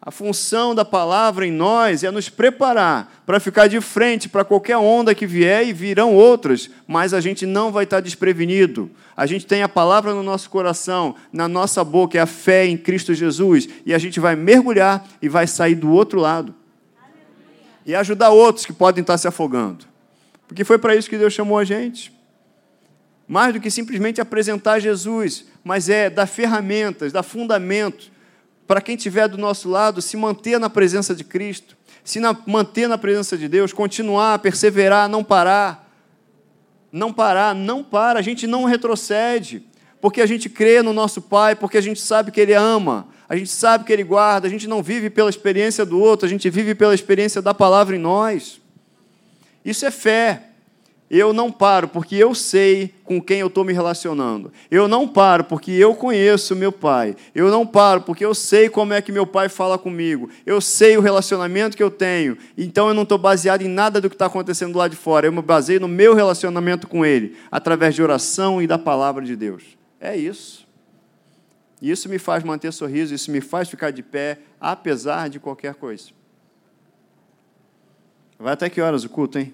A função da palavra em nós é nos preparar para ficar de frente para qualquer onda que vier e virão outras, mas a gente não vai estar desprevenido. A gente tem a palavra no nosso coração, na nossa boca, é a fé em Cristo Jesus, e a gente vai mergulhar e vai sair do outro lado. E ajudar outros que podem estar se afogando. Porque foi para isso que Deus chamou a gente. Mais do que simplesmente apresentar Jesus, mas é dar ferramentas, dar fundamentos para quem estiver do nosso lado se manter na presença de Cristo, se na, manter na presença de Deus, continuar, perseverar, não parar. Não parar, não para, a gente não retrocede, porque a gente crê no nosso Pai, porque a gente sabe que Ele ama, a gente sabe que Ele guarda, a gente não vive pela experiência do outro, a gente vive pela experiência da palavra em nós. Isso é fé. Eu não paro porque eu sei com quem eu estou me relacionando. Eu não paro porque eu conheço meu pai. Eu não paro porque eu sei como é que meu pai fala comigo. Eu sei o relacionamento que eu tenho. Então eu não estou baseado em nada do que está acontecendo lá de fora. Eu me baseio no meu relacionamento com ele, através de oração e da palavra de Deus. É isso. Isso me faz manter sorriso, isso me faz ficar de pé, apesar de qualquer coisa. Vai até que horas o culto, hein?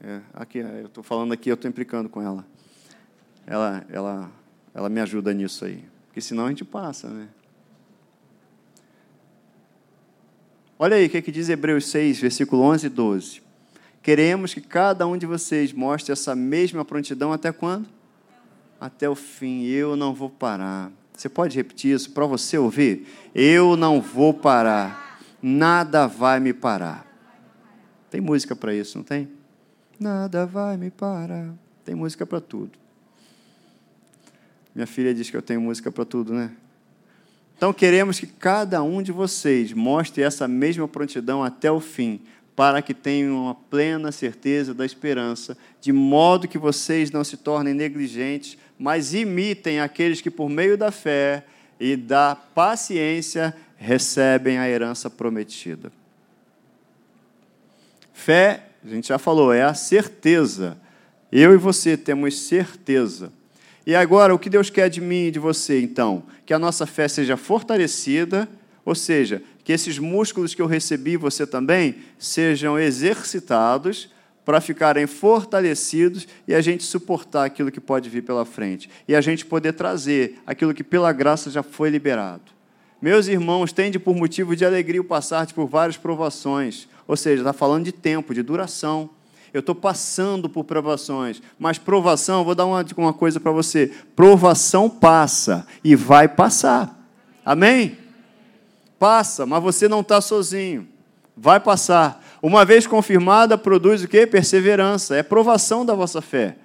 É, aqui, eu estou falando aqui, eu estou implicando com ela. Ela, ela, ela me ajuda nisso aí. Porque senão a gente passa, né? Olha aí o que, é que diz Hebreus 6, versículo 11 e 12. Queremos que cada um de vocês mostre essa mesma prontidão até quando? Até o fim. Eu não vou parar. Você pode repetir isso para você ouvir? Eu não vou parar. Nada vai me parar. Tem música para isso, não tem? Nada vai me parar. Tem música para tudo. Minha filha diz que eu tenho música para tudo, né? Então queremos que cada um de vocês mostre essa mesma prontidão até o fim, para que tenham uma plena certeza da esperança, de modo que vocês não se tornem negligentes, mas imitem aqueles que, por meio da fé e da paciência, recebem a herança prometida. Fé a gente já falou, é a certeza. Eu e você temos certeza. E agora, o que Deus quer de mim e de você, então? Que a nossa fé seja fortalecida, ou seja, que esses músculos que eu recebi, você também, sejam exercitados para ficarem fortalecidos e a gente suportar aquilo que pode vir pela frente. E a gente poder trazer aquilo que pela graça já foi liberado. Meus irmãos, tende por motivo de alegria o passar por várias provações ou seja, está falando de tempo, de duração. Eu estou passando por provações, mas provação, vou dar uma, uma coisa para você: provação passa e vai passar. Amém? Passa, mas você não está sozinho. Vai passar. Uma vez confirmada, produz o que? Perseverança. É provação da vossa fé.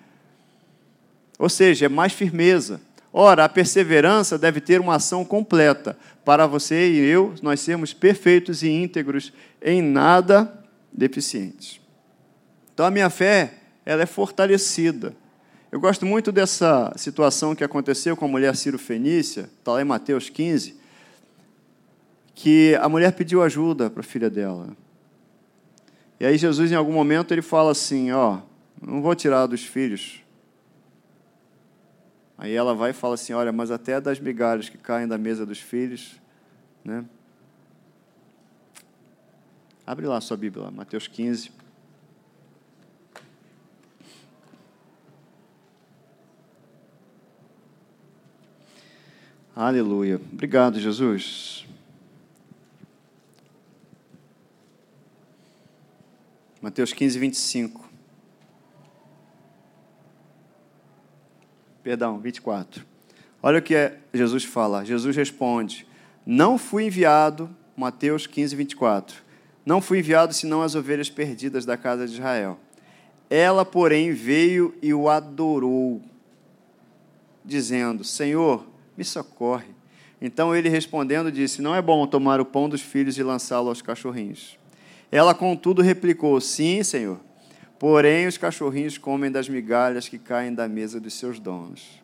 Ou seja, é mais firmeza. Ora, a perseverança deve ter uma ação completa, para você e eu, nós sermos perfeitos e íntegros, em nada deficientes. Então, a minha fé, ela é fortalecida. Eu gosto muito dessa situação que aconteceu com a mulher Ciro Fenícia, está lá em Mateus 15, que a mulher pediu ajuda para a filha dela. E aí Jesus, em algum momento, ele fala assim, ó, não vou tirar dos filhos Aí ela vai e fala assim: Olha, mas até das migalhas que caem da mesa dos filhos. Né? Abre lá a sua Bíblia, Mateus 15. Aleluia. Obrigado, Jesus. Mateus 15, 25. Perdão, 24. Olha o que é, Jesus fala. Jesus responde: Não fui enviado, Mateus 15, 24. Não fui enviado senão as ovelhas perdidas da casa de Israel. Ela, porém, veio e o adorou, dizendo: Senhor, me socorre. Então ele respondendo disse: Não é bom tomar o pão dos filhos e lançá-lo aos cachorrinhos. Ela, contudo, replicou: Sim, Senhor. Porém, os cachorrinhos comem das migalhas que caem da mesa dos seus donos.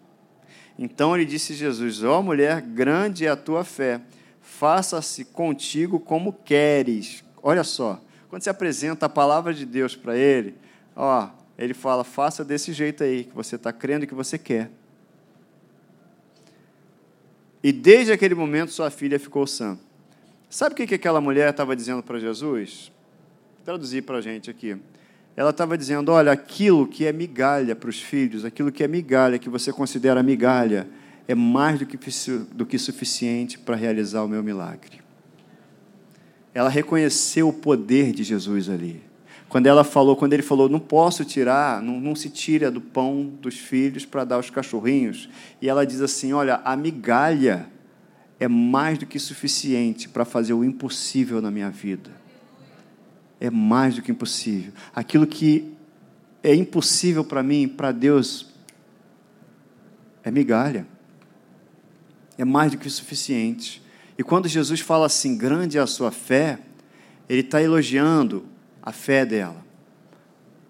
Então lhe disse Jesus: Ó oh, mulher, grande é a tua fé, faça-se contigo como queres. Olha só, quando você apresenta a palavra de Deus para ele, ó, ele fala: faça desse jeito aí, que você está crendo que você quer. E desde aquele momento sua filha ficou sã. Sabe o que aquela mulher estava dizendo para Jesus? Traduzir para a gente aqui ela estava dizendo: olha, aquilo que é migalha para os filhos, aquilo que é migalha, que você considera migalha, é mais do que, do que suficiente para realizar o meu milagre. Ela reconheceu o poder de Jesus ali. Quando ela falou, quando ele falou, não posso tirar, não, não se tira do pão dos filhos para dar aos cachorrinhos. E ela diz assim: olha, a migalha é mais do que suficiente para fazer o impossível na minha vida é mais do que impossível. Aquilo que é impossível para mim, para Deus, é migalha. É mais do que suficiente. E quando Jesus fala assim, grande é a sua fé, ele está elogiando a fé dela.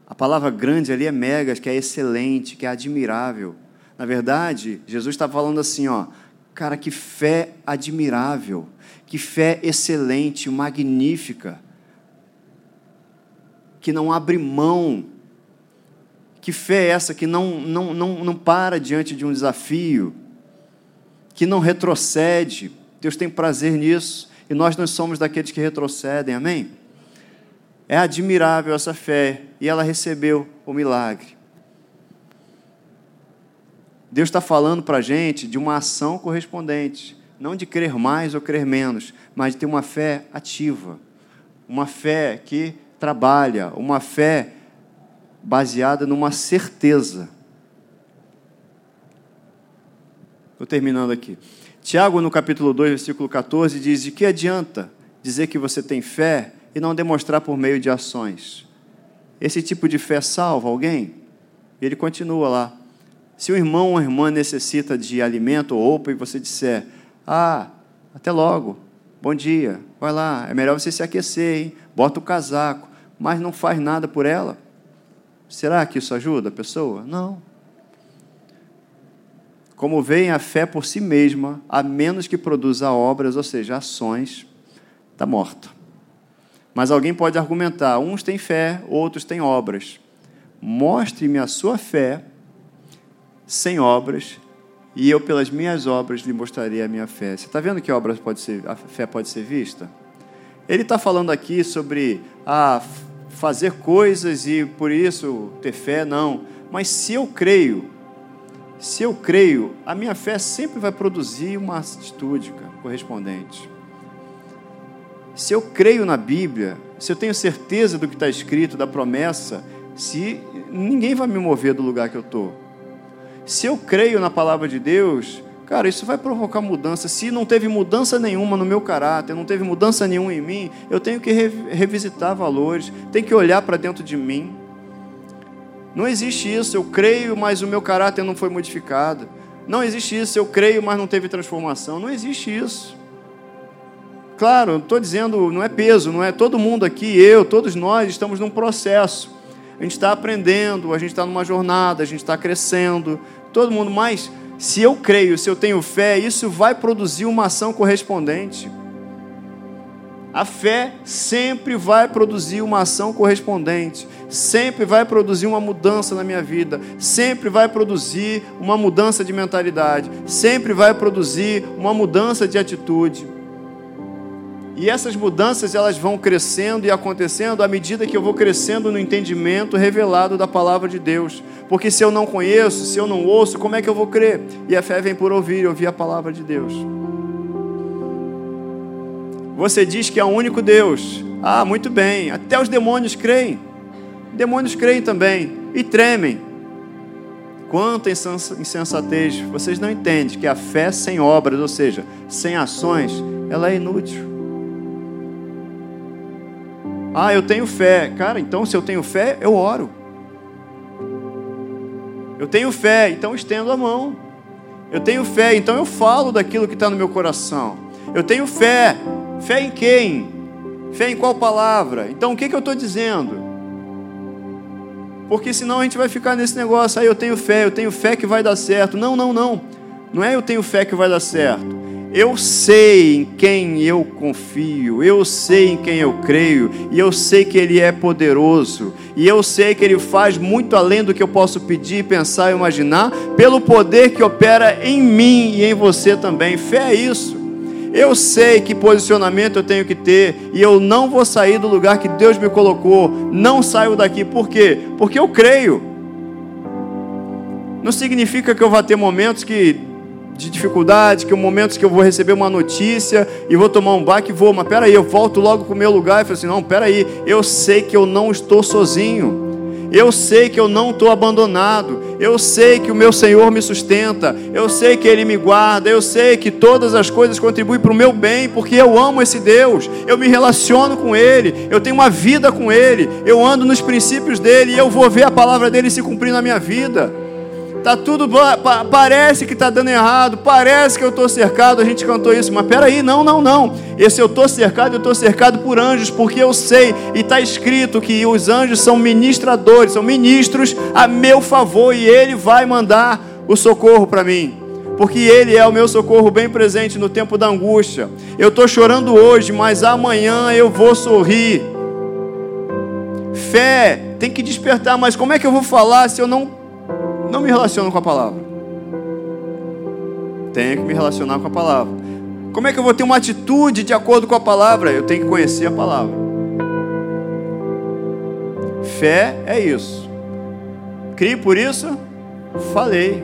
A palavra grande ali é mega, que é excelente, que é admirável. Na verdade, Jesus está falando assim, ó, cara, que fé admirável, que fé excelente, magnífica que não abre mão. Que fé é essa que não, não, não, não para diante de um desafio, que não retrocede. Deus tem prazer nisso e nós não somos daqueles que retrocedem, amém? É admirável essa fé e ela recebeu o milagre. Deus está falando para a gente de uma ação correspondente, não de crer mais ou crer menos, mas de ter uma fé ativa, uma fé que trabalha, uma fé baseada numa certeza. Estou terminando aqui. Tiago, no capítulo 2, versículo 14, diz: De que adianta dizer que você tem fé e não demonstrar por meio de ações? Esse tipo de fé salva alguém? E ele continua lá. Se o irmão ou irmã necessita de alimento ou roupa e você disser: Ah, até logo, bom dia, vai lá, é melhor você se aquecer, hein? bota o casaco mas não faz nada por ela, será que isso ajuda a pessoa? Não. Como vem a fé por si mesma, a menos que produza obras, ou seja, ações, está morta. Mas alguém pode argumentar: uns têm fé, outros têm obras. Mostre-me a sua fé sem obras, e eu, pelas minhas obras, lhe mostrarei a minha fé. Você está vendo que obras pode ser, a fé pode ser vista? Ele está falando aqui sobre a fazer coisas e por isso ter fé, não. Mas se eu creio, se eu creio, a minha fé sempre vai produzir uma atitude correspondente. Se eu creio na Bíblia, se eu tenho certeza do que está escrito, da promessa, se ninguém vai me mover do lugar que eu estou. Se eu creio na palavra de Deus, Cara, isso vai provocar mudança. Se não teve mudança nenhuma no meu caráter, não teve mudança nenhuma em mim, eu tenho que revisitar valores, tenho que olhar para dentro de mim. Não existe isso, eu creio, mas o meu caráter não foi modificado. Não existe isso, eu creio, mas não teve transformação. Não existe isso. Claro, estou dizendo, não é peso, não é todo mundo aqui, eu, todos nós estamos num processo. A gente está aprendendo, a gente está numa jornada, a gente está crescendo, todo mundo, mas se eu creio, se eu tenho fé, isso vai produzir uma ação correspondente. A fé sempre vai produzir uma ação correspondente, sempre vai produzir uma mudança na minha vida, sempre vai produzir uma mudança de mentalidade, sempre vai produzir uma mudança de atitude. E essas mudanças elas vão crescendo e acontecendo à medida que eu vou crescendo no entendimento revelado da palavra de Deus. Porque se eu não conheço, se eu não ouço, como é que eu vou crer? E a fé vem por ouvir, ouvir a palavra de Deus. Você diz que é o único Deus. Ah, muito bem. Até os demônios creem. Demônios creem também e tremem. Quanta insensatez. Vocês não entendem que a fé sem obras, ou seja, sem ações, ela é inútil. Ah, eu tenho fé. Cara, então se eu tenho fé, eu oro. Eu tenho fé, então estendo a mão. Eu tenho fé, então eu falo daquilo que está no meu coração. Eu tenho fé. Fé em quem? Fé em qual palavra? Então o que, que eu estou dizendo? Porque senão a gente vai ficar nesse negócio, aí eu tenho fé, eu tenho fé que vai dar certo. Não, não, não. Não é eu tenho fé que vai dar certo. Eu sei em quem eu confio, eu sei em quem eu creio, e eu sei que Ele é poderoso, e eu sei que Ele faz muito além do que eu posso pedir, pensar e imaginar, pelo poder que opera em mim e em você também. Fé é isso. Eu sei que posicionamento eu tenho que ter e eu não vou sair do lugar que Deus me colocou. Não saio daqui. Por quê? Porque eu creio. Não significa que eu vá ter momentos que de dificuldade, que momentos que eu vou receber uma notícia e vou tomar um baque e vou, mas peraí, eu volto logo para o meu lugar e falo assim, não, peraí, eu sei que eu não estou sozinho. Eu sei que eu não estou abandonado. Eu sei que o meu Senhor me sustenta. Eu sei que Ele me guarda. Eu sei que todas as coisas contribuem para o meu bem, porque eu amo esse Deus. Eu me relaciono com Ele. Eu tenho uma vida com Ele. Eu ando nos princípios dele e eu vou ver a palavra dele se cumprir na minha vida. Tá tudo parece que está dando errado, parece que eu estou cercado. A gente cantou isso, mas peraí, não, não, não. Esse eu estou cercado, eu estou cercado por anjos, porque eu sei e está escrito que os anjos são ministradores, são ministros a meu favor e Ele vai mandar o socorro para mim. Porque Ele é o meu socorro bem presente no tempo da angústia. Eu estou chorando hoje, mas amanhã eu vou sorrir. Fé tem que despertar, mas como é que eu vou falar se eu não não me relaciono com a palavra. Tenho que me relacionar com a palavra. Como é que eu vou ter uma atitude de acordo com a palavra? Eu tenho que conhecer a palavra. Fé é isso. Crie por isso? Falei.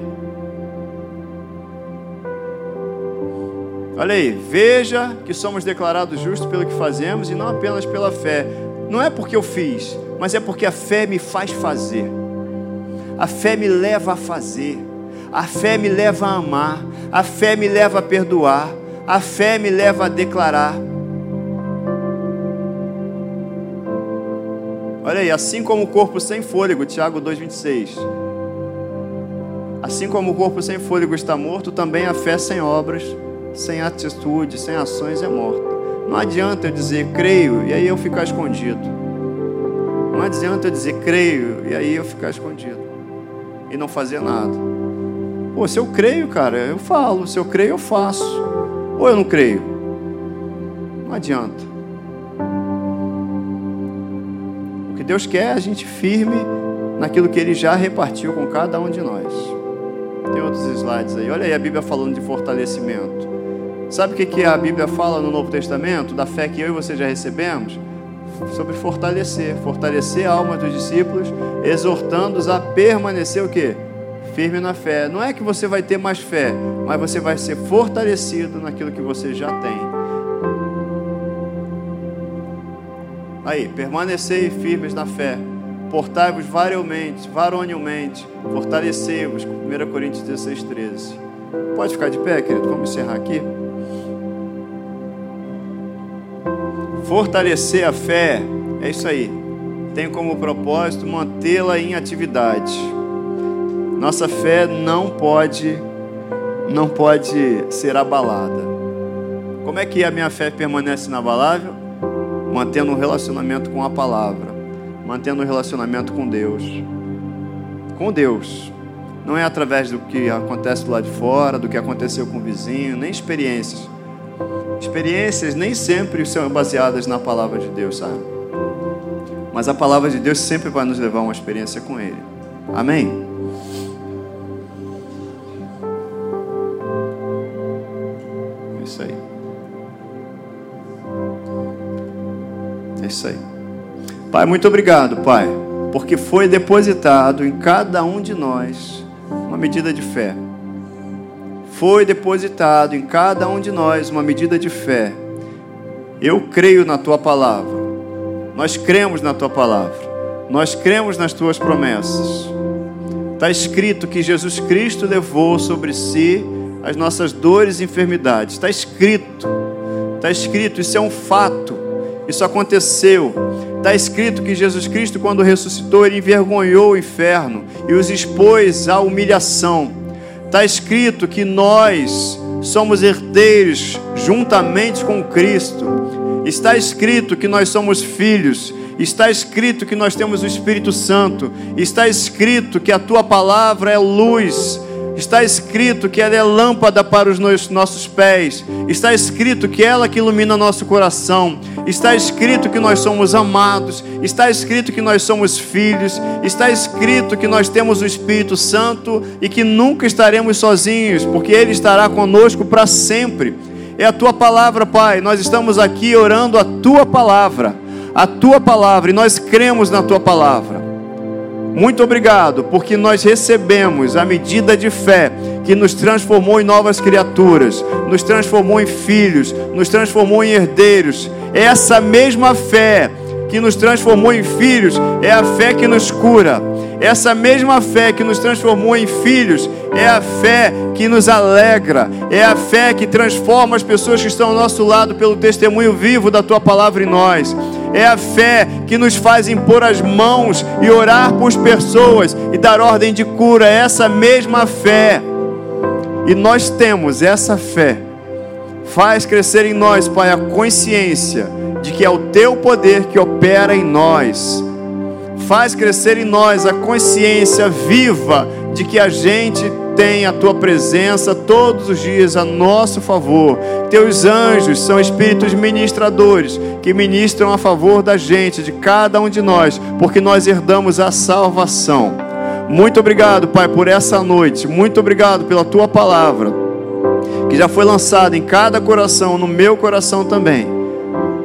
Olha aí, veja que somos declarados justos pelo que fazemos e não apenas pela fé. Não é porque eu fiz, mas é porque a fé me faz fazer. A fé me leva a fazer. A fé me leva a amar. A fé me leva a perdoar. A fé me leva a declarar. Olha aí, assim como o corpo sem fôlego, Tiago 2,26. Assim como o corpo sem fôlego está morto, também a fé sem obras, sem atitude, sem ações é morta. Não adianta eu dizer creio e aí eu ficar escondido. Não adianta eu dizer creio e aí eu ficar escondido e não fazer nada. Pô, se eu creio, cara, eu falo. Se eu creio, eu faço. Ou eu não creio? Não adianta. O que Deus quer é a gente firme naquilo que Ele já repartiu com cada um de nós. Tem outros slides aí. Olha aí a Bíblia falando de fortalecimento. Sabe o que a Bíblia fala no Novo Testamento? Da fé que eu e você já recebemos? Sobre fortalecer, fortalecer a alma dos discípulos, exortando-os a permanecer o quê? Firme na fé. Não é que você vai ter mais fé, mas você vai ser fortalecido naquilo que você já tem. Aí, permanecei firmes na fé. Portai-vos varonilmente, varonilmente, fortalecei-vos. 1 Coríntios 16, 13. Pode ficar de pé, querido? Vamos encerrar aqui. Fortalecer a fé é isso aí. Tem como propósito mantê-la em atividade. Nossa fé não pode não pode ser abalada. Como é que a minha fé permanece inabalável? Mantendo um relacionamento com a palavra, mantendo um relacionamento com Deus. Com Deus. Não é através do que acontece lado de fora, do que aconteceu com o vizinho, nem experiências Experiências nem sempre são baseadas na palavra de Deus, sabe? Mas a palavra de Deus sempre vai nos levar a uma experiência com Ele. Amém? É isso aí. É isso aí. Pai, muito obrigado, Pai, porque foi depositado em cada um de nós uma medida de fé foi depositado em cada um de nós uma medida de fé. Eu creio na tua palavra. Nós cremos na tua palavra. Nós cremos nas tuas promessas. Está escrito que Jesus Cristo levou sobre si as nossas dores e enfermidades. Está escrito. Está escrito, isso é um fato. Isso aconteceu. Está escrito que Jesus Cristo, quando ressuscitou, ele envergonhou o inferno e os expôs à humilhação. Está escrito que nós somos herdeiros juntamente com Cristo. Está escrito que nós somos filhos. Está escrito que nós temos o Espírito Santo. Está escrito que a tua palavra é luz Está escrito que ela é lâmpada para os nossos pés. Está escrito que ela que ilumina nosso coração. Está escrito que nós somos amados. Está escrito que nós somos filhos. Está escrito que nós temos o Espírito Santo e que nunca estaremos sozinhos, porque Ele estará conosco para sempre. É a tua palavra, Pai. Nós estamos aqui orando a tua palavra. A tua palavra e nós cremos na tua palavra. Muito obrigado, porque nós recebemos a medida de fé que nos transformou em novas criaturas, nos transformou em filhos, nos transformou em herdeiros. Essa mesma fé que nos transformou em filhos é a fé que nos cura. Essa mesma fé que nos transformou em filhos é a fé que nos alegra, é a fé que transforma as pessoas que estão ao nosso lado pelo testemunho vivo da tua palavra em nós é a fé que nos faz impor as mãos e orar por pessoas e dar ordem de cura, é essa mesma fé. E nós temos essa fé. Faz crescer em nós, Pai, a consciência de que é o teu poder que opera em nós. Faz crescer em nós a consciência viva de que a gente tem a tua presença todos os dias a nosso favor. Teus anjos são espíritos ministradores que ministram a favor da gente, de cada um de nós, porque nós herdamos a salvação. Muito obrigado, Pai, por essa noite. Muito obrigado pela tua palavra, que já foi lançada em cada coração, no meu coração também.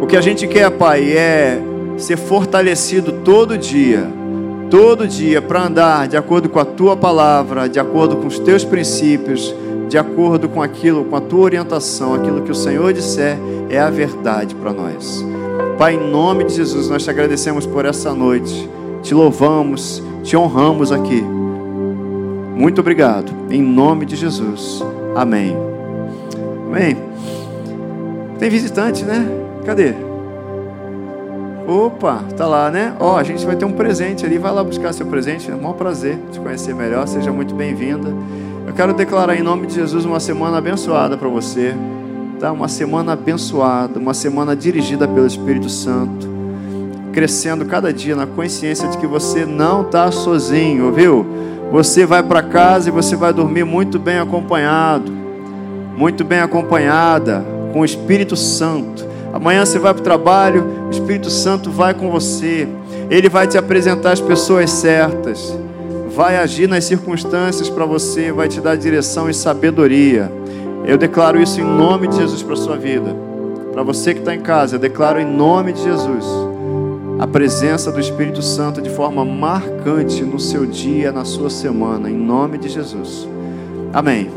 O que a gente quer, Pai, é ser fortalecido todo dia todo dia para andar de acordo com a tua palavra, de acordo com os teus princípios, de acordo com aquilo, com a tua orientação, aquilo que o Senhor disser é a verdade para nós. Pai, em nome de Jesus, nós te agradecemos por essa noite, te louvamos, te honramos aqui. Muito obrigado, em nome de Jesus. Amém. Amém. Tem visitante, né? Cadê? Opa, tá lá, né? Ó, a gente vai ter um presente ali, vai lá buscar seu presente. É um maior prazer te conhecer melhor. Seja muito bem-vinda. Eu quero declarar em nome de Jesus uma semana abençoada para você. Tá? Uma semana abençoada, uma semana dirigida pelo Espírito Santo. Crescendo cada dia na consciência de que você não está sozinho, viu? Você vai para casa e você vai dormir muito bem acompanhado, muito bem acompanhada com o Espírito Santo Amanhã você vai para o trabalho, o Espírito Santo vai com você. Ele vai te apresentar as pessoas certas. Vai agir nas circunstâncias para você, vai te dar direção e sabedoria. Eu declaro isso em nome de Jesus para sua vida. Para você que está em casa, eu declaro em nome de Jesus a presença do Espírito Santo de forma marcante no seu dia, na sua semana, em nome de Jesus. Amém.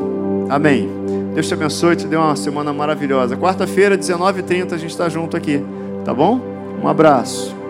Amém. Deus te abençoe, te dê uma semana maravilhosa. Quarta-feira, 19h30, a gente está junto aqui, tá bom? Um abraço.